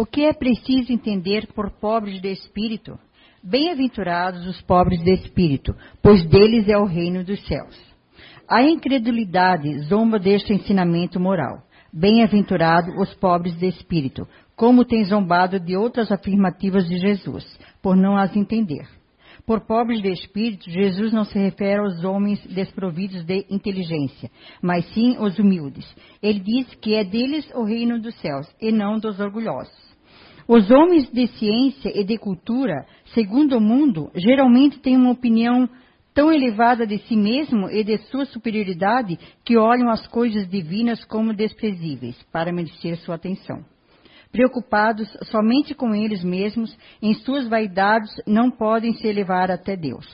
O que é preciso entender por pobres de espírito? Bem-aventurados os pobres de espírito, pois deles é o reino dos céus. A incredulidade zomba deste ensinamento moral. Bem-aventurados os pobres de espírito, como tem zombado de outras afirmativas de Jesus, por não as entender. Por pobres de espírito, Jesus não se refere aos homens desprovidos de inteligência, mas sim aos humildes. Ele diz que é deles o reino dos céus, e não dos orgulhosos. Os homens de ciência e de cultura, segundo o mundo, geralmente têm uma opinião tão elevada de si mesmo e de sua superioridade que olham as coisas divinas como desprezíveis para merecer sua atenção preocupados somente com eles mesmos, em suas vaidades, não podem se elevar até Deus.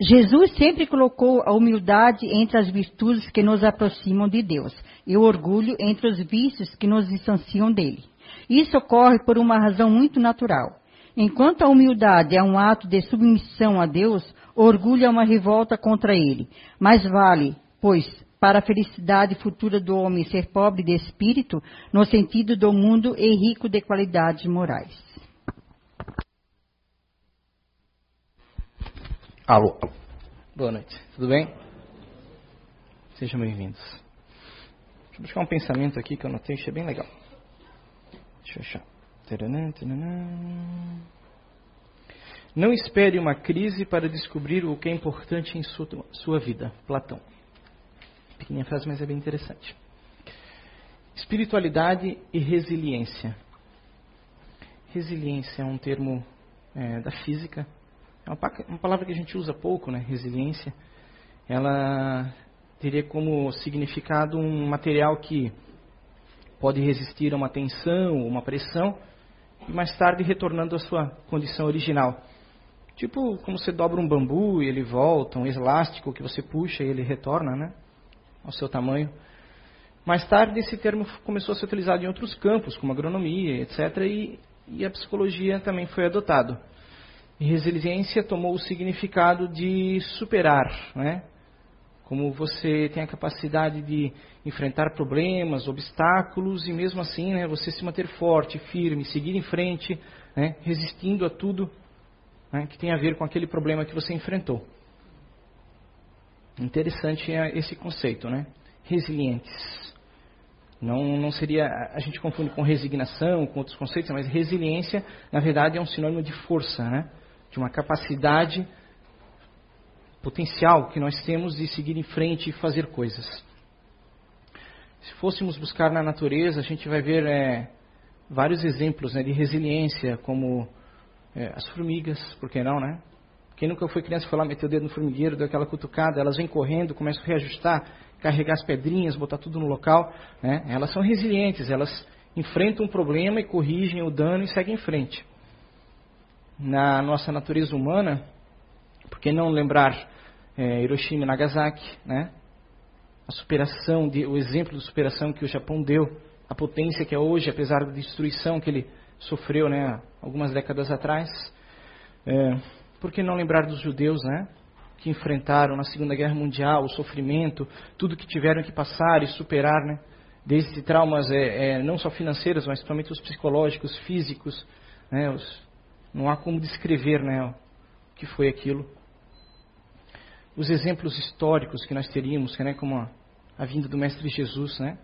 Jesus sempre colocou a humildade entre as virtudes que nos aproximam de Deus e o orgulho entre os vícios que nos distanciam dele. Isso ocorre por uma razão muito natural. Enquanto a humildade é um ato de submissão a Deus, o orgulho é uma revolta contra ele. Mais vale, pois, para a felicidade futura do homem ser pobre de espírito, no sentido do mundo e rico de qualidades morais. Alô. Boa noite. Tudo bem? Sejam bem-vindos. Deixa eu buscar um pensamento aqui que eu notei, achei bem legal. Deixa eu achar. Não espere uma crise para descobrir o que é importante em sua, sua vida. Platão pequenininha frase, mas é bem interessante. Espiritualidade e resiliência. Resiliência é um termo é, da física. É uma, palavra que a gente usa pouco, né? Resiliência. Ela teria como significado um material que pode resistir a uma tensão, uma pressão, e mais tarde retornando à sua condição original. Tipo como você dobra um bambu e ele volta, um elástico que você puxa e ele retorna, né? ao seu tamanho. Mais tarde, esse termo começou a ser utilizado em outros campos, como agronomia, etc., e, e a psicologia também foi adotado. E resiliência tomou o significado de superar, né? Como você tem a capacidade de enfrentar problemas, obstáculos e mesmo assim, né, você se manter forte, firme, seguir em frente, né, resistindo a tudo né, que tem a ver com aquele problema que você enfrentou. Interessante é esse conceito, né? Resilientes. Não, não seria. A gente confunde com resignação, com outros conceitos, mas resiliência, na verdade, é um sinônimo de força, né? De uma capacidade potencial que nós temos de seguir em frente e fazer coisas. Se fôssemos buscar na natureza, a gente vai ver é, vários exemplos né, de resiliência, como é, as formigas, por que não, né? Quem nunca foi criança foi lá meter o dedo no formigueiro, deu aquela cutucada, elas vêm correndo, começam a reajustar, carregar as pedrinhas, botar tudo no local. Né? Elas são resilientes, elas enfrentam um problema e corrigem o dano e seguem em frente. Na nossa natureza humana, por que não lembrar é, Hiroshima e Nagasaki, né? a superação, de, o exemplo de superação que o Japão deu, a potência que é hoje, apesar da destruição que ele sofreu né, algumas décadas atrás. É, por que não lembrar dos judeus, né? Que enfrentaram na Segunda Guerra Mundial o sofrimento, tudo que tiveram que passar e superar, né? Desde traumas é, é, não só financeiros, mas principalmente os psicológicos, físicos, né? Os, não há como descrever, né? O que foi aquilo. Os exemplos históricos que nós teríamos, né? Como a, a vinda do Mestre Jesus, né?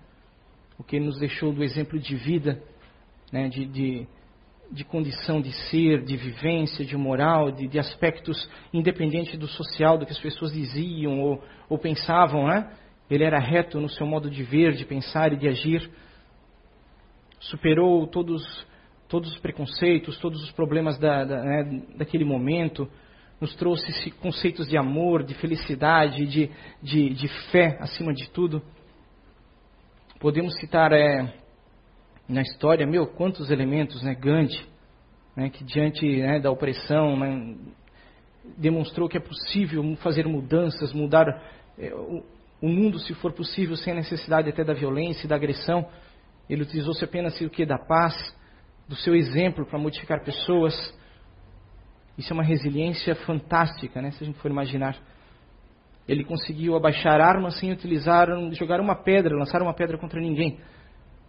O que ele nos deixou do exemplo de vida, né? de, de de condição de ser, de vivência, de moral, de, de aspectos independentes do social, do que as pessoas diziam ou, ou pensavam, né? Ele era reto no seu modo de ver, de pensar e de agir. Superou todos, todos os preconceitos, todos os problemas da, da, né, daquele momento. Nos trouxe conceitos de amor, de felicidade, de, de, de fé acima de tudo. Podemos citar é, na história, meu, quantos elementos, né? Gandhi, né, que diante né, da opressão né, demonstrou que é possível fazer mudanças, mudar é, o, o, mundo, se for possível, sem necessidade até da violência e da agressão. Ele utilizou-se apenas o que da paz, do seu exemplo para modificar pessoas. Isso é uma resiliência fantástica, né, se a gente for imaginar. Ele conseguiu abaixar armas sem utilizar, jogar uma pedra, lançar uma pedra contra ninguém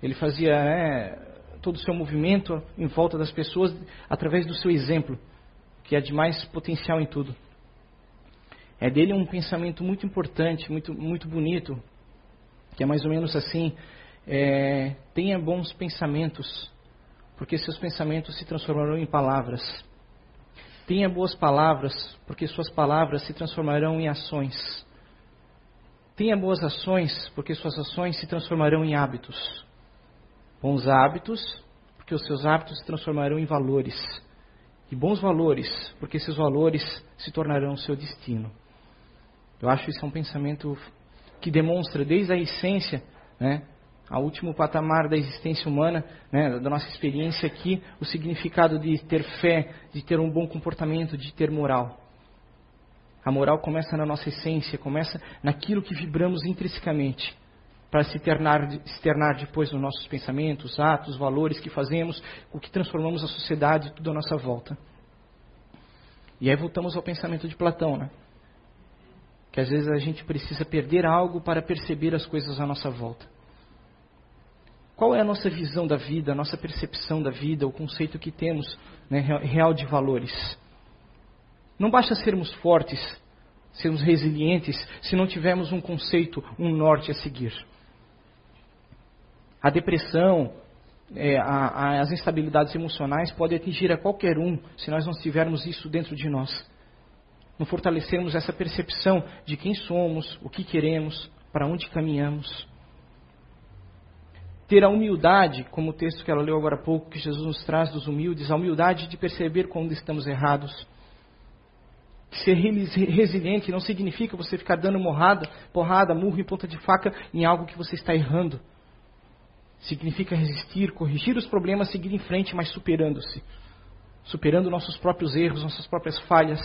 Ele fazia né, todo o seu movimento em volta das pessoas através do seu exemplo, que é de mais potencial em tudo. É dele um pensamento muito importante, muito, muito bonito, que é mais ou menos assim: é, tenha bons pensamentos, porque seus pensamentos se transformarão em palavras. Tenha boas palavras, porque suas palavras se transformarão em ações. Tenha boas ações, porque suas ações se transformarão em hábitos. Bons hábitos, porque os seus hábitos se transformarão em valores. E bons valores, porque esses valores se tornarão o seu destino. Eu acho isso um pensamento que demonstra desde a essência, né, ao último patamar da existência humana, né, da nossa experiência aqui, o significado de ter fé, de ter um bom comportamento, de ter moral. A moral começa na nossa essência, começa naquilo que vibramos intrinsecamente, para se externar, externar depois nos nossos pensamentos, atos, valores que fazemos, o que transformamos a sociedade, tudo à nossa volta. E aí voltamos ao pensamento de Platão, né? Que às vezes a gente precisa perder algo para perceber as coisas à nossa volta. Qual é a nossa visão da vida, a nossa percepção da vida, o conceito que temos né, real de valores? Não basta sermos fortes, sermos resilientes, se não tivermos um conceito, um norte a seguir. A depressão, é, a, a, as instabilidades emocionais podem atingir a qualquer um se nós não tivermos isso dentro de nós. Não fortalecermos essa percepção de quem somos, o que queremos, para onde caminhamos ter a humildade, como o texto que ela leu agora há pouco, que Jesus nos traz dos humildes, a humildade de perceber quando estamos errados. Ser resiliente não significa você ficar dando morrada, porrada, murro e ponta de faca em algo que você está errando. Significa resistir, corrigir os problemas, seguir em frente, mas superando-se. Superando nossos próprios erros, nossas próprias falhas,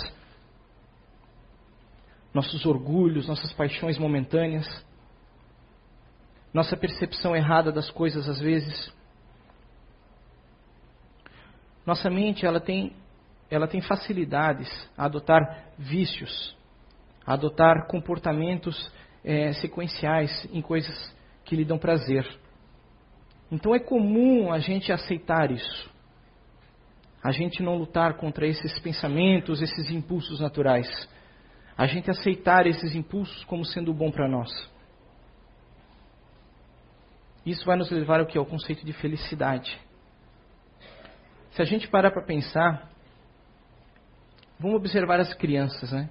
nossos orgulhos, nossas paixões momentâneas nossa percepção errada das coisas às vezes. Nossa mente ela tem, ela tem facilidades a adotar vícios, a adotar comportamentos é, sequenciais em coisas que lhe dão prazer. Então é comum a gente aceitar isso. A gente não lutar contra esses pensamentos, esses impulsos naturais. A gente aceitar esses impulsos como sendo bom para nós. Isso vai nos levar ao que? Ao conceito de felicidade. Se a gente parar para pensar, vamos observar as crianças, né?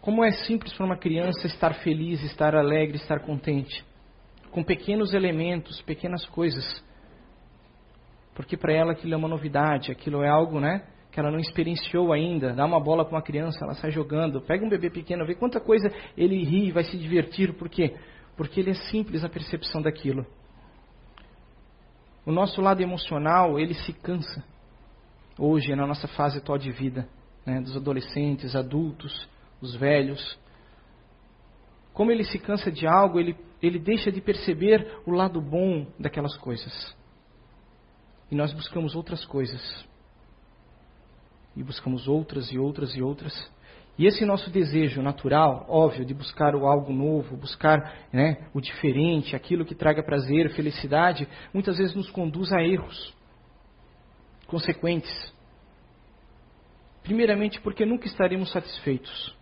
Como é simples para uma criança estar feliz, estar alegre, estar contente, com pequenos elementos, pequenas coisas. Porque para ela aquilo é uma novidade, aquilo é algo, né? Que ela não experienciou ainda. Dá uma bola para uma criança, ela sai jogando. Pega um bebê pequeno, vê quanta coisa ele ri, vai se divertir. Por quê? Porque ele é simples a percepção daquilo. O nosso lado emocional, ele se cansa. Hoje, na nossa fase atual de vida, né, dos adolescentes, adultos, os velhos. Como ele se cansa de algo, ele, ele deixa de perceber o lado bom daquelas coisas. E nós buscamos outras coisas. E buscamos outras e outras e outras. E esse nosso desejo natural, óbvio, de buscar o algo novo, buscar né, o diferente, aquilo que traga prazer, felicidade, muitas vezes nos conduz a erros consequentes. Primeiramente, porque nunca estaremos satisfeitos.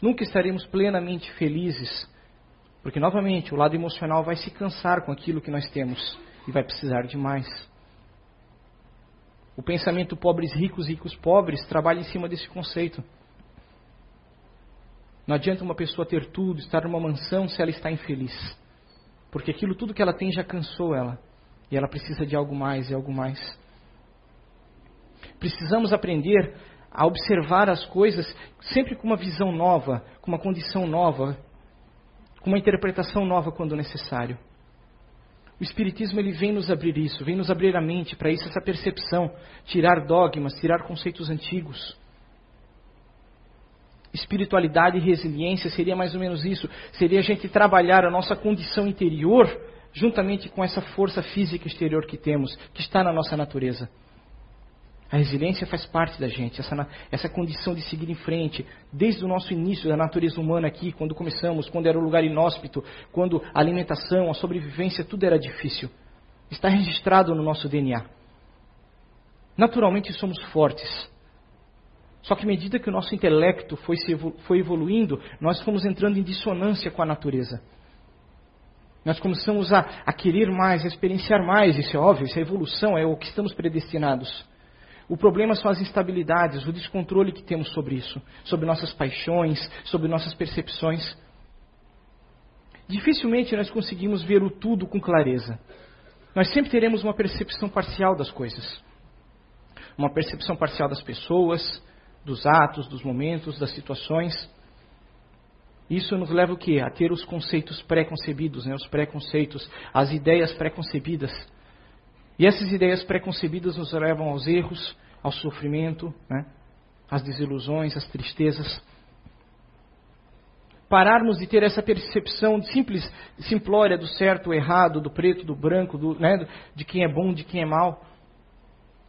Nunca estaremos plenamente felizes. Porque, novamente, o lado emocional vai se cansar com aquilo que nós temos e vai precisar de mais. O pensamento pobres ricos, ricos pobres trabalha em cima desse conceito. Não adianta uma pessoa ter tudo, estar numa mansão se ela está infeliz. Porque aquilo tudo que ela tem já cansou ela. E ela precisa de algo mais e algo mais. Precisamos aprender a observar as coisas sempre com uma visão nova, com uma condição nova, com uma interpretação nova quando necessário. O Espiritismo ele vem nos abrir isso, vem nos abrir a mente para isso, essa percepção, tirar dogmas, tirar conceitos antigos. Espiritualidade e resiliência seria mais ou menos isso. Seria a gente trabalhar a nossa condição interior juntamente com essa força física exterior que temos, que está na nossa natureza. A resiliência faz parte da gente, essa, essa condição de seguir em frente, desde o nosso início da natureza humana aqui, quando começamos, quando era um lugar inóspito, quando a alimentação, a sobrevivência, tudo era difícil. Está registrado no nosso DNA. Naturalmente somos fortes. Só que à medida que o nosso intelecto foi, foi evoluindo, nós fomos entrando em dissonância com a natureza. Nós começamos a, a querer mais, a experienciar mais, isso é óbvio, isso é evolução, é o que estamos predestinados. O problema são as instabilidades, o descontrole que temos sobre isso, sobre nossas paixões, sobre nossas percepções. Dificilmente nós conseguimos ver o tudo com clareza. Nós sempre teremos uma percepção parcial das coisas. Uma percepção parcial das pessoas, dos atos, dos momentos, das situações. Isso nos leva o quê? A ter os conceitos pré-concebidos, né? os preconceitos, as ideias pré-concebidas. E essas ideias pré-concebidas nos levam aos erros, ao sofrimento, né? às desilusões, às tristezas. Pararmos de ter essa percepção simples, simplória do certo, do errado, do preto, do branco, do, né? de quem é bom, de quem é mal.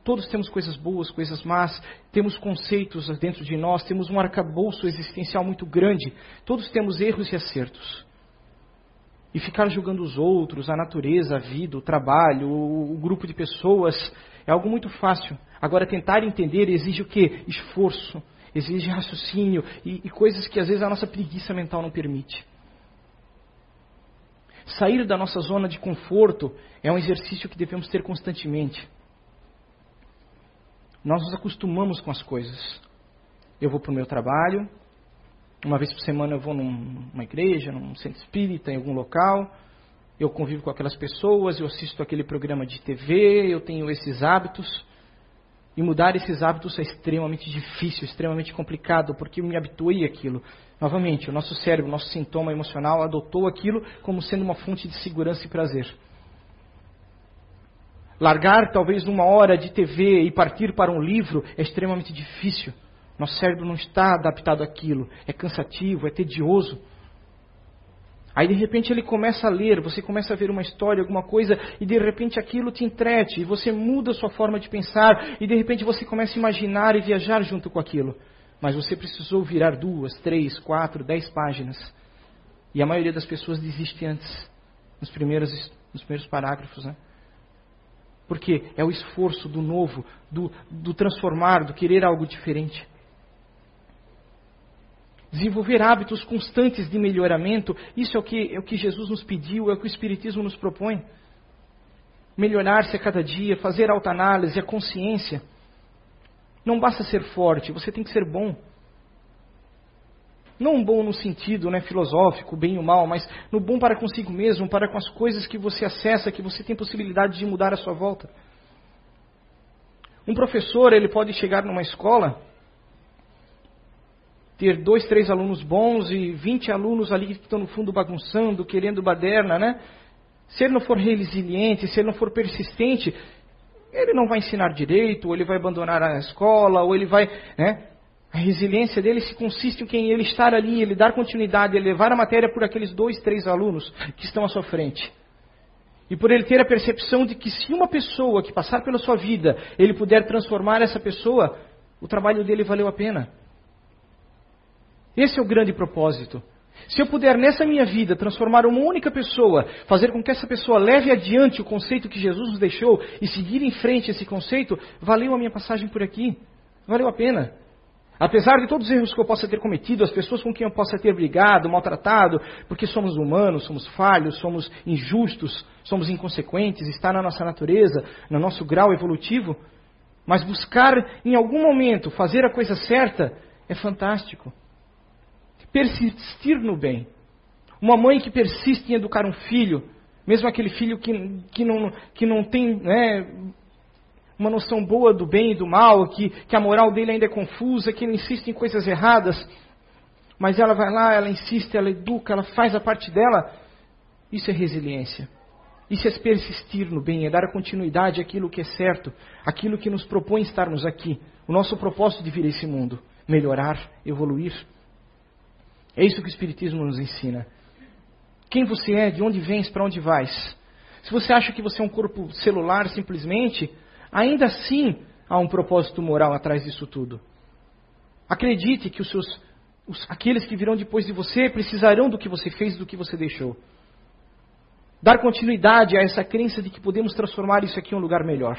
Todos temos coisas boas, coisas más, temos conceitos dentro de nós, temos um arcabouço existencial muito grande. Todos temos erros e acertos. E ficar julgando os outros, a natureza, a vida, o trabalho, o, o grupo de pessoas, é algo muito fácil. Agora, tentar entender exige o quê? Esforço, exige raciocínio e, e coisas que às vezes a nossa preguiça mental não permite. Sair da nossa zona de conforto é um exercício que devemos ter constantemente. Nós nos acostumamos com as coisas. Eu vou para o meu trabalho, uma vez por semana eu vou numa igreja, num centro espírita, em algum local. Eu convivo com aquelas pessoas, eu assisto aquele programa de TV, eu tenho esses hábitos. E mudar esses hábitos é extremamente difícil, extremamente complicado, porque eu me habituei àquilo. Novamente, o nosso cérebro, o nosso sintoma emocional adotou aquilo como sendo uma fonte de segurança e prazer. Largar talvez uma hora de TV e partir para um livro é extremamente difícil. Nosso cérebro não está adaptado àquilo. É cansativo, é tedioso. Aí de repente ele começa a ler, você começa a ver uma história, alguma coisa, e de repente aquilo te entrete, e você muda a sua forma de pensar, e de repente você começa a imaginar e viajar junto com aquilo. Mas você precisou virar duas, três, quatro, dez páginas. E a maioria das pessoas desiste antes, nos primeiros, nos primeiros parágrafos. Né? Porque é o esforço do novo, do, do transformar, do querer algo diferente. Desenvolver hábitos constantes de melhoramento, isso é o, que, é o que Jesus nos pediu, é o que o Espiritismo nos propõe. Melhorar-se a cada dia, fazer autoanálise, a consciência. Não basta ser forte, você tem que ser bom. Não bom no sentido né, filosófico, bem ou mal, mas no bom para consigo mesmo, para com as coisas que você acessa, que você tem possibilidade de mudar à sua volta. Um professor, ele pode chegar numa escola ter dois, três alunos bons e 20 alunos ali que estão no fundo bagunçando, querendo baderna, né? Se ele não for resiliente, se ele não for persistente, ele não vai ensinar direito, ou ele vai abandonar a escola, ou ele vai, né? A resiliência dele se consiste em ele estar ali, ele dar continuidade, ele levar a matéria por aqueles dois, três alunos que estão à sua frente. E por ele ter a percepção de que se uma pessoa que passar pela sua vida, ele puder transformar essa pessoa, o trabalho dele valeu a pena. Esse é o grande propósito. Se eu puder nessa minha vida transformar uma única pessoa, fazer com que essa pessoa leve adiante o conceito que Jesus nos deixou e seguir em frente esse conceito, valeu a minha passagem por aqui. Valeu a pena. Apesar de todos os erros que eu possa ter cometido, as pessoas com quem eu possa ter brigado, maltratado, porque somos humanos, somos falhos, somos injustos, somos inconsequentes, está na nossa natureza, no nosso grau evolutivo, mas buscar em algum momento fazer a coisa certa é fantástico persistir no bem. Uma mãe que persiste em educar um filho, mesmo aquele filho que, que, não, que não tem né, uma noção boa do bem e do mal, que, que a moral dele ainda é confusa, que ele insiste em coisas erradas, mas ela vai lá, ela insiste, ela educa, ela faz a parte dela. Isso é resiliência. Isso é persistir no bem, é dar continuidade àquilo que é certo, aquilo que nos propõe estarmos aqui. O nosso propósito de vir a esse mundo: melhorar, evoluir. É isso que o Espiritismo nos ensina. Quem você é, de onde vens, para onde vais. Se você acha que você é um corpo celular simplesmente, ainda assim, há um propósito moral atrás disso tudo. Acredite que os seus, os, aqueles que virão depois de você precisarão do que você fez, do que você deixou. Dar continuidade a essa crença de que podemos transformar isso aqui em um lugar melhor.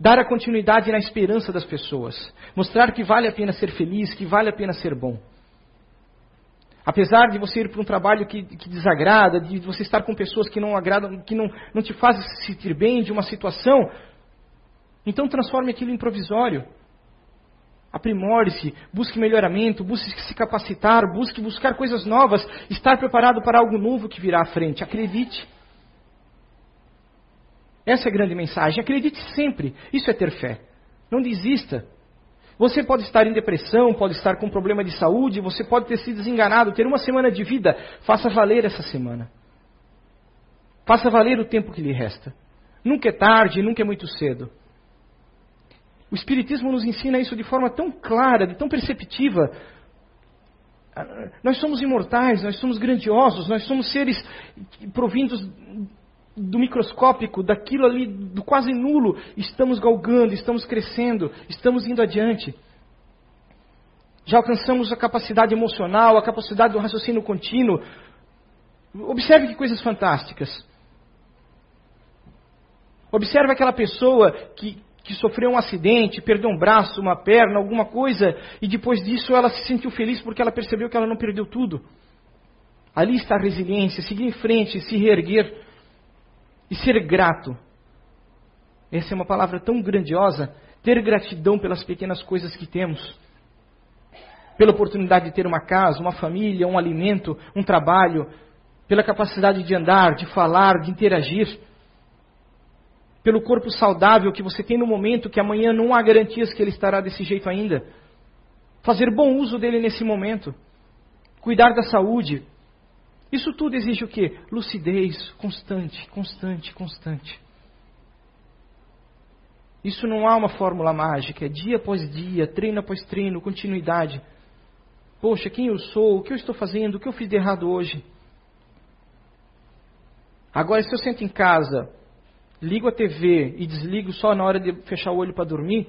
Dar a continuidade na esperança das pessoas. Mostrar que vale a pena ser feliz, que vale a pena ser bom. Apesar de você ir para um trabalho que, que, desagrada, de você estar com pessoas que não agradam, que não, não te fazem se sentir bem de uma situação, então transforme aquilo em provisório. Aprimore-se, busque melhoramento, busque se capacitar, busque buscar coisas novas, estar preparado para algo novo que virá à frente. Acredite. Essa é a grande mensagem. Acredite sempre. Isso é ter fé. Não desista. Você pode estar em depressão, pode estar com problema de saúde, você pode ter sido desenganado, ter uma semana de vida. Faça valer essa semana. Faça valer o tempo que lhe resta. Nunca é tarde, nunca é muito cedo. O Espiritismo nos ensina isso de forma tão clara, de tão perceptiva. Nós somos imortais, nós somos grandiosos, nós somos seres provindos do microscópico, daquilo ali, do quase nulo. Estamos galgando, estamos crescendo, estamos indo adiante. Já alcançamos a capacidade emocional, a capacidade do raciocínio contínuo. Observe que coisas fantásticas. Observe aquela pessoa que, que sofreu um acidente, perdeu um braço, uma perna, alguma coisa, e depois disso ela se sentiu feliz porque ela percebeu que ela não perdeu tudo. Ali está a resiliência, seguir em frente, se reerguer e ser grato. Essa é uma palavra tão grandiosa, ter gratidão pelas pequenas coisas que temos. Pela oportunidade de ter uma casa, uma família, um alimento, um trabalho, pela capacidade de andar, de falar, de interagir pelo corpo saudável que você tem no momento, que amanhã não há garantias que ele estará desse jeito ainda. Fazer bom uso dele nesse momento. Cuidar da saúde. Isso tudo exige o quê? Lucidez constante, constante, constante. Isso não há uma fórmula mágica, é dia após dia, treino após treino, continuidade. Poxa, quem eu sou? O que eu estou fazendo? O que eu fiz de errado hoje? Agora, se eu sento em casa ligo a TV e desligo só na hora de fechar o olho para dormir,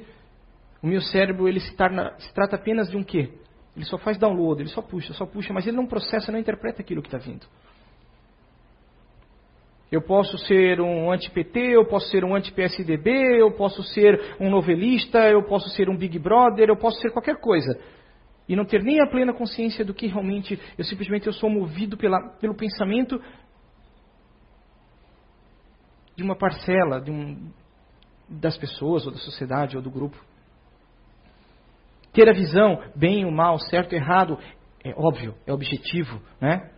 o meu cérebro ele se, torna, se trata apenas de um quê? Ele só faz download, ele só puxa, só puxa, mas ele não processa, não interpreta aquilo que está vindo. Eu posso ser um anti-PT, eu posso ser um anti-PSDB, eu posso ser um novelista, eu posso ser um Big Brother, eu posso ser qualquer coisa. E não ter nem a plena consciência do que realmente eu simplesmente eu sou movido pela, pelo pensamento de uma parcela de um, das pessoas, ou da sociedade, ou do grupo. Ter a visão, bem ou mal, certo ou errado, é óbvio, é objetivo, né?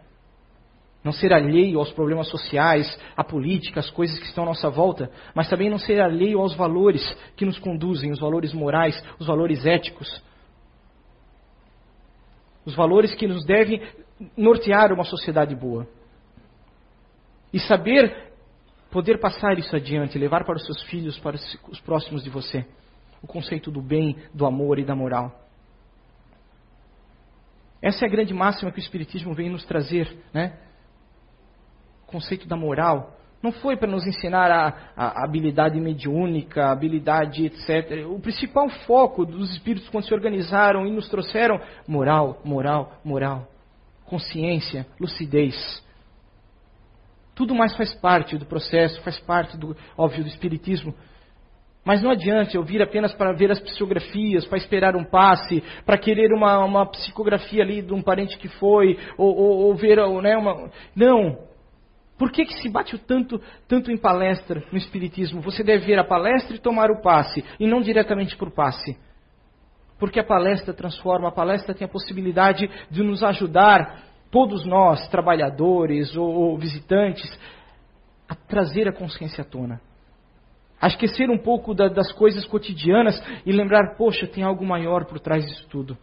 Não ser alheio aos problemas sociais, à política, às coisas que estão à nossa volta, mas também não ser alheio aos valores que nos conduzem, os valores morais, os valores éticos. Os valores que nos devem nortear uma sociedade boa. E saber poder passar isso adiante, levar para os seus filhos, para os próximos de você, o conceito do bem, do amor e da moral. Essa é a grande máxima que o Espiritismo vem nos trazer, né? O conceito da moral. Não foi para nos ensinar a, a, habilidade mediúnica, a habilidade etc. O principal foco dos espíritos quando se organizaram e nos trouxeram moral, moral, moral, consciência, lucidez. Tudo mais faz parte do processo, faz parte, do, óbvio, do espiritismo. Mas não adianta eu vir apenas para ver as psicografias, para esperar um passe, para querer uma, uma psicografia ali de um parente que foi, ou, ou, ou ver né, uma. Não! Por que, que se bate tanto, tanto em palestra no Espiritismo? Você deve ver a palestra e tomar o passe, e não diretamente por passe. Porque a palestra transforma, a palestra tem a possibilidade de nos ajudar todos nós, trabalhadores ou, ou visitantes, a trazer a consciência à tona. A esquecer um pouco da, das coisas cotidianas e lembrar, poxa, tem algo maior por trás disso tudo.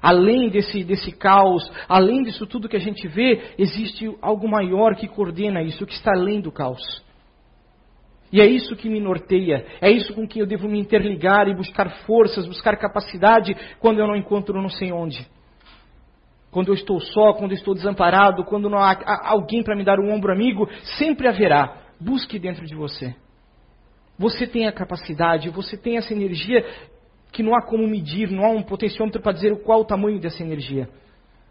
Além desse, desse caos, além disso tudo que a gente vê, existe algo maior que coordena isso, que está além do caos. E é isso que me norteia, é isso com que eu devo me interligar e buscar forças, buscar capacidade quando eu não encontro não sei onde quando eu estou só, quando eu estou desamparado, quando não há alguém para me dar um ombro amigo, sempre haverá. Busque dentro de você. Você tem a capacidade, você tem essa energia que não há como medir, não há um potenciômetro para dizer qual o tamanho dessa energia.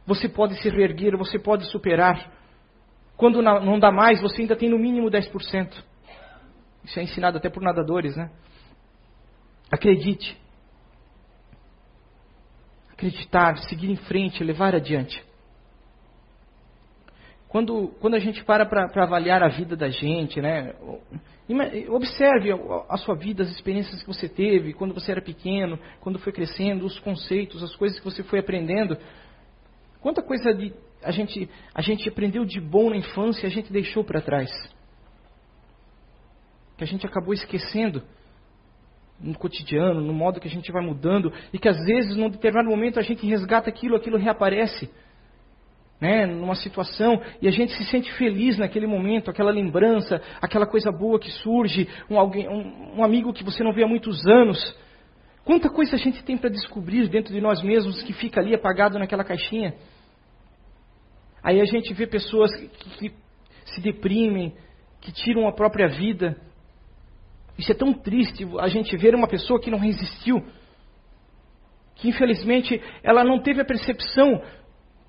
Você pode se reerguer, você pode superar. Quando não dá mais, você ainda tem no mínimo 10%. Isso é ensinado até por nadadores, né? Acredite. Acreditar, seguir em frente, levar adiante. Quando, quando a gente para para avaliar a vida da gente, né? Observe a sua vida, as experiências que você teve quando você era pequeno, quando foi crescendo, os conceitos, as coisas que você foi aprendendo. Quanta coisa de, a, gente, a gente aprendeu de bom na infância e a gente deixou para trás. Que a gente acabou esquecendo no cotidiano, no modo que a gente vai mudando, e que às vezes, num determinado momento, a gente resgata aquilo, aquilo reaparece né, numa situação e a gente se sente feliz naquele momento, aquela lembrança, aquela coisa boa que surge, um, alguém, um, um amigo que você não vê há muitos anos. Quanta coisa a gente tem para descobrir dentro de nós mesmos que fica ali apagado naquela caixinha. Aí a gente vê pessoas que, que se deprimem, que tiram a própria vida. Isso é tão triste a gente ver uma pessoa que não resistiu, que infelizmente ela não teve a percepção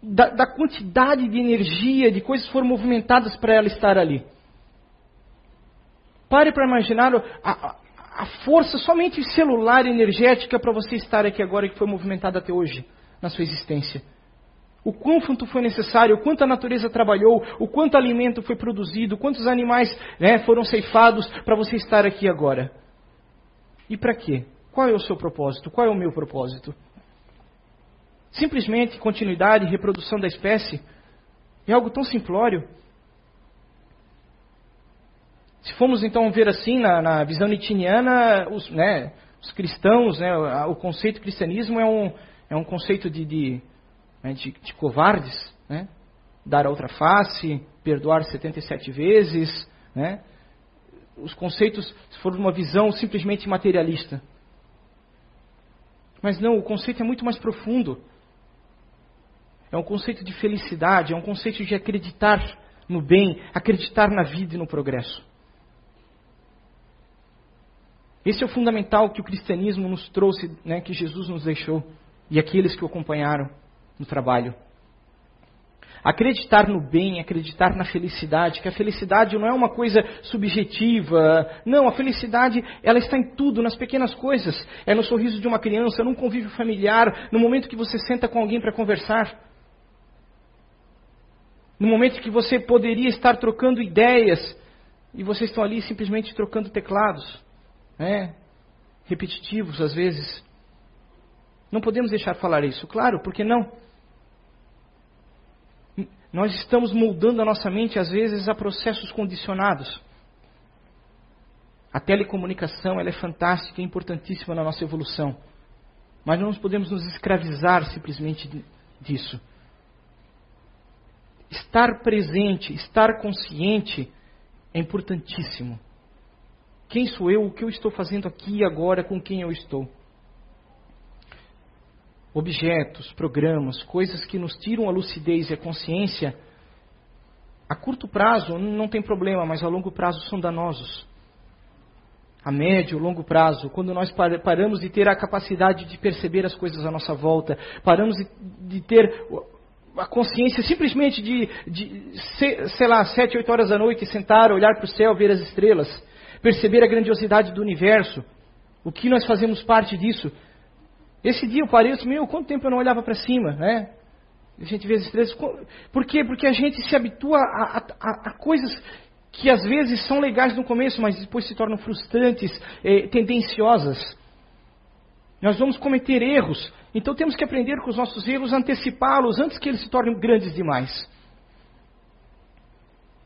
da, da quantidade de energia, de coisas que foram movimentadas para ela estar ali. Pare para imaginar a, a, força somente celular energética para você estar aqui agora e que foi movimentada até hoje na sua existência. O quanto foi necessário, o quanto a natureza trabalhou, o quanto alimento foi produzido, quantos animais né, foram ceifados para você estar aqui agora. E para quê? Qual é o seu propósito? Qual é o meu propósito? Simplesmente continuidade e reprodução da espécie é algo tão simplório. Se formos então ver assim na, na visão nitiniana, os, né, os cristãos, né, o conceito cristianismo é um, é um conceito de, de, né, de, de covardes, né? dar a outra face, perdoar 77 vezes, né? os conceitos, se for uma visão simplesmente materialista. Mas não, o conceito é muito mais profundo. É um conceito de felicidade, é um conceito de acreditar no bem, acreditar na vida e no progresso. Esse é o fundamental que o cristianismo nos trouxe, né, que Jesus nos deixou, e aqueles que o acompanharam no trabalho. Acreditar no bem, acreditar na felicidade, que a felicidade não é uma coisa subjetiva. Não, a felicidade ela está em tudo, nas pequenas coisas. É no sorriso de uma criança, num convívio familiar, no momento que você senta com alguém para conversar. No momento que você poderia estar trocando ideias e vocês estão ali simplesmente trocando teclados, né? repetitivos às vezes. Não podemos deixar falar isso, claro, porque não? Nós estamos moldando a nossa mente às vezes a processos condicionados. A telecomunicação ela é fantástica e importantíssima na nossa evolução. Mas não podemos nos escravizar simplesmente disso. Estar presente, estar consciente é importantíssimo. Quem sou eu? O que eu estou fazendo aqui e agora? Com quem eu estou? Objetos, programas, coisas que nos tiram a lucidez e a consciência, a curto prazo não tem problema, mas a longo prazo são danosos. A médio, longo prazo, quando nós paramos de ter a capacidade de perceber as coisas à nossa volta, paramos de, de ter a consciência simplesmente de, de, sei lá, sete, oito horas da noite, sentar, olhar para o céu, ver as estrelas, perceber a grandiosidade do universo, o que nós fazemos parte disso. Esse dia eu disse, meu, quanto tempo eu não olhava para cima, né? A gente vê as estrelas. Por quê? Porque a gente se habitua a, a, a coisas que às vezes são legais no começo, mas depois se tornam frustrantes, eh, tendenciosas. Nós vamos cometer erros, então temos que aprender com os nossos erros, antecipá-los antes que eles se tornem grandes demais.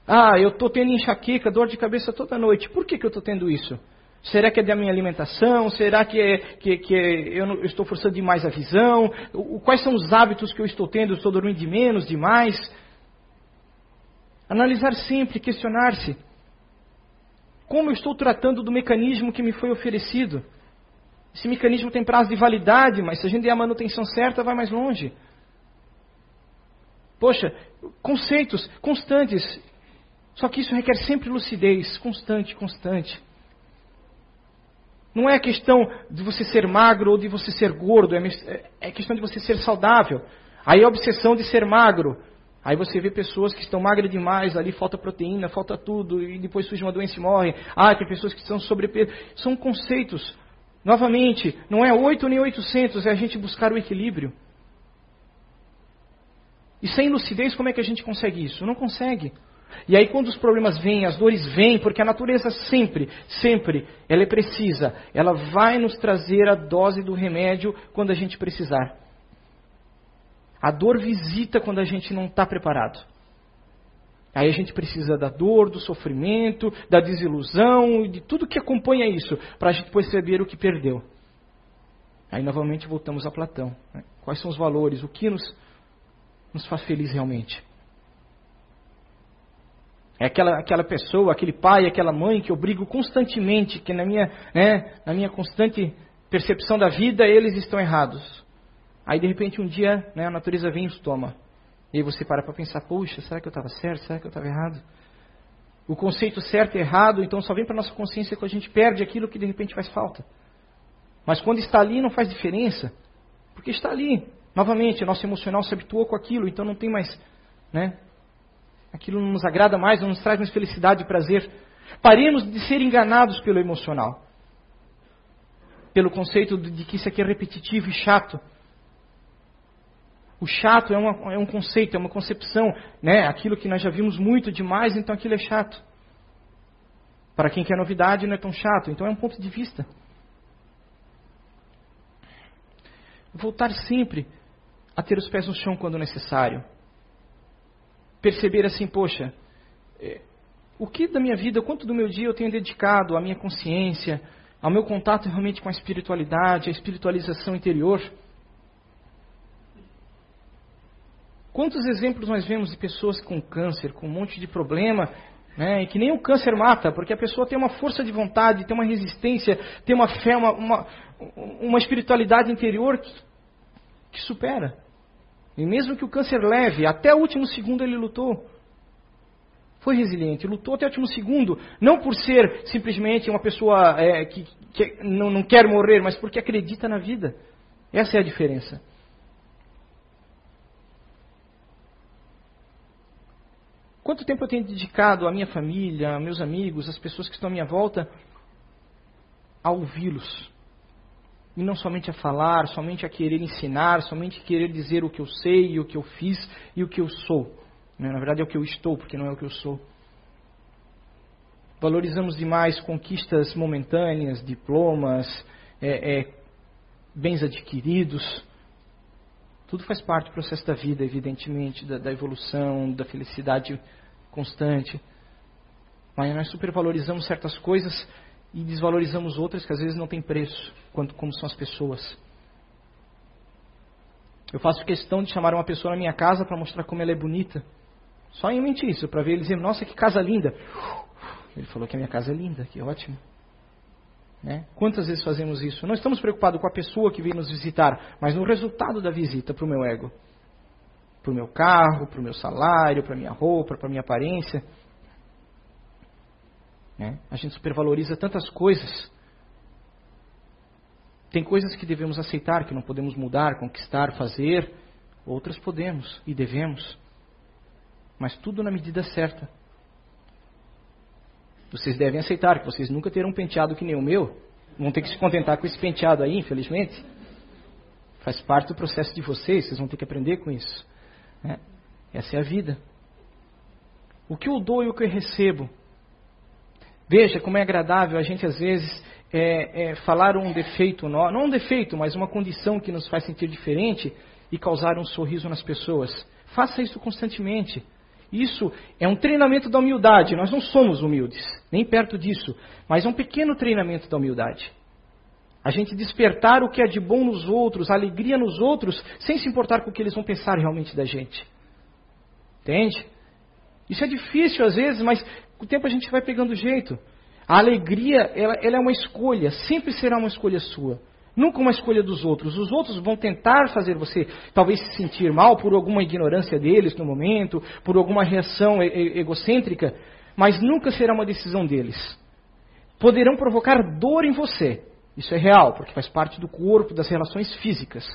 Ah, eu estou tendo enxaqueca, dor de cabeça toda noite. Por que, que eu estou tendo isso? Será que é da minha alimentação? Será que, é, que, que é, eu, não, eu, estou forçando demais a visão? O, quais são os hábitos que eu estou tendo? Eu estou dormindo de menos, demais? Analisar sempre, questionar-se. Como eu estou tratando do mecanismo que me foi oferecido? Esse mecanismo tem prazo de validade, mas se a gente der a manutenção certa, vai mais longe. Poxa, conceitos constantes. Só que isso requer sempre lucidez, constante, constante. Não é questão de você ser magro ou de você ser gordo, é, é questão de você ser saudável. Aí a obsessão de ser magro. Aí você vê pessoas que estão magras demais, ali falta proteína, falta tudo, e depois surge uma doença e morre. Ah, tem pessoas que estão sobrepeso. São conceitos. Novamente, não é 8 nem 800, é a gente buscar o equilíbrio. E sem lucidez, como é que a gente consegue isso? Não consegue. E aí quando os problemas vêm, as dores vêm, porque a natureza sempre, sempre, ela é precisa. Ela vai nos trazer a dose do remédio quando a gente precisar. A dor visita quando a gente não está preparado. Aí a gente precisa da dor, do sofrimento, da desilusão, de tudo que acompanha isso, para a gente perceber o que perdeu. Aí novamente voltamos a Platão. Né? Quais são os valores? O que nos, nos faz feliz realmente? É aquela, aquela pessoa, aquele pai, aquela mãe que eu brigo constantemente, que na minha, né, na minha constante percepção da vida eles estão errados. Aí de repente um dia né, a natureza vem e os toma. E aí você para para pensar, puxa, será que eu estava certo? Será que eu estava errado? O conceito certo e errado, então só vem para nossa consciência quando a gente perde aquilo que de repente faz falta. Mas quando está ali não faz diferença, porque está ali. Novamente, nosso emocional se habituou com aquilo, então não tem mais, né? Aquilo não nos agrada mais, não nos traz mais felicidade e prazer. Paremos de ser enganados pelo emocional. Pelo conceito de que isso aqui é repetitivo e chato. O chato é, uma, é, um conceito, é uma concepção, né? Aquilo que nós já vimos muito demais, então aquilo é chato. Para quem quer novidade, não é tão chato. Então é um ponto de vista. Voltar sempre a ter os pés no chão quando necessário. Perceber assim, poxa, é, o que da minha vida, quanto do meu dia eu tenho dedicado à minha consciência, ao meu contato realmente com a espiritualidade, a espiritualização interior. Quantos exemplos nós vemos de pessoas com câncer, com um monte de problema, né, e que nem o câncer mata, porque a pessoa tem uma força de vontade, tem uma resistência, tem uma fé, uma, uma, uma espiritualidade interior que, que supera. E mesmo que o câncer leve, até o último segundo ele lutou. Foi resiliente, lutou até o último segundo, não por ser simplesmente uma pessoa é, que, que não, não quer morrer, mas porque acredita na vida. Essa é a diferença. Quanto tempo eu tenho dedicado à minha família, meus amigos, às pessoas que estão à minha volta, a ouvi-los? E não somente a falar, somente a querer ensinar, somente querer dizer o que eu sei, o que eu fiz e o que eu sou. Na verdade é o que eu estou, porque não é o que eu sou. Valorizamos demais conquistas momentâneas, diplomas, é, é, bens adquiridos. Tudo faz parte do processo da vida, evidentemente, da, da evolução, da felicidade constante. Mas nós supervalorizamos certas coisas e desvalorizamos outras que às vezes não têm preço, quanto como são as pessoas. Eu faço questão de chamar uma pessoa na minha casa para mostrar como ela é bonita. Só em mente isso, para ver ele dizer, nossa, que casa linda. Ele falou que a minha casa é linda, que ótimo. Né? Quantas vezes fazemos isso? Não estamos preocupados com a pessoa que vem nos visitar, mas no resultado da visita para o meu ego. Para o meu carro, para o meu salário, para a minha roupa, para a minha aparência. Né? A gente supervaloriza tantas coisas. Tem coisas que devemos aceitar, que não podemos mudar, conquistar, fazer. Outras podemos e devemos. Mas tudo na medida certa. Vocês devem aceitar que vocês nunca terão um penteado que nem o meu. Vão ter que se contentar com esse penteado aí, infelizmente. Faz parte do processo de vocês, vocês vão ter que aprender com isso. Né? Essa é a vida. O que eu dou e o que eu recebo. Veja como é agradável a gente, às vezes, é, é, falar um defeito, não um defeito, mas uma condição que nos faz sentir diferente e causar um sorriso nas pessoas. Faça isso constantemente. Isso é um treinamento da humildade. Nós não somos humildes, nem perto disso, mas é um pequeno treinamento da humildade. A gente despertar o que é de bom nos outros, alegria nos outros, sem se importar com o que eles vão pensar realmente da gente. Entende? Isso é difícil às vezes, mas com o tempo a gente vai pegando jeito. A alegria, ela, ela é uma escolha, sempre será uma escolha sua. Nunca uma escolha dos outros. Os outros vão tentar fazer você talvez se sentir mal por alguma ignorância deles no momento, por alguma reação egocêntrica, mas nunca será uma decisão deles. Poderão provocar dor em você, Isso é real, porque faz parte do corpo, das relações físicas.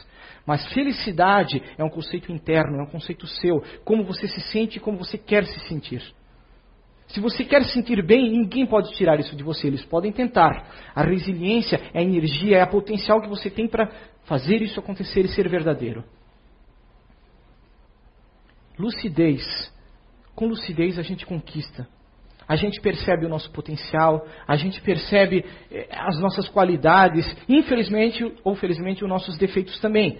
Mas felicidade é um conceito interno, é um conceito seu. Como você se sente e como você quer se sentir. Se você quer se sentir bem, ninguém pode tirar isso de você. Eles podem tentar. A resiliência é a energia, é a potencial que você tem para fazer isso acontecer e ser verdadeiro. Lucidez. Com lucidez a gente conquista. A gente percebe o nosso potencial, a gente percebe eh, as nossas qualidades, infelizmente ou felizmente os nossos defeitos também.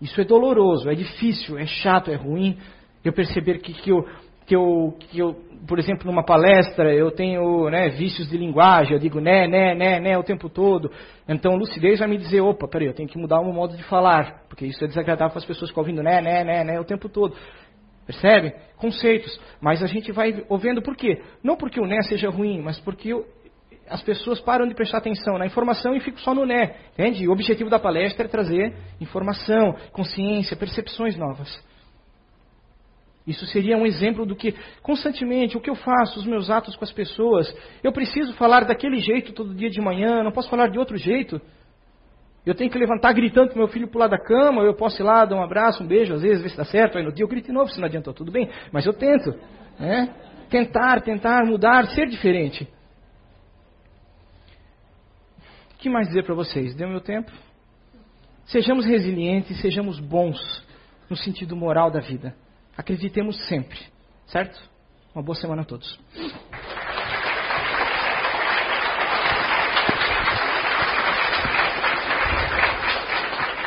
Isso é doloroso, é difícil, é chato, é ruim. Eu perceber que, que, eu, que, eu, que eu, por exemplo, numa palestra, eu tenho né, vícios de linguagem, eu digo né, né, né, né o tempo todo. Então, lucidez vai me dizer, opa, peraí, eu tenho que mudar o meu modo de falar, porque isso é desagradável para as pessoas que estão ouvindo né, né, né, né o tempo todo. Percebe? Conceitos. Mas a gente vai ouvindo por quê? Não porque o né seja ruim, mas porque eu, as pessoas param de prestar atenção na informação e ficam só no né. Entende? o objetivo da palestra é trazer informação, consciência, percepções novas. Isso seria um exemplo do que, constantemente, o que eu faço, os meus atos com as pessoas. Eu preciso falar daquele jeito todo dia de manhã, não posso falar de outro jeito. Eu tenho que levantar gritando para meu filho pular da cama, eu posso ir lá, dar um abraço, um beijo, às vezes, ver se dá certo. Aí no dia eu grito de novo, se não adiantou, tudo bem. Mas eu tento. Né? Tentar, tentar mudar, ser diferente. O que mais dizer para vocês? Deu meu tempo? Sejamos resilientes, sejamos bons no sentido moral da vida. Acreditemos sempre. Certo? Uma boa semana a todos.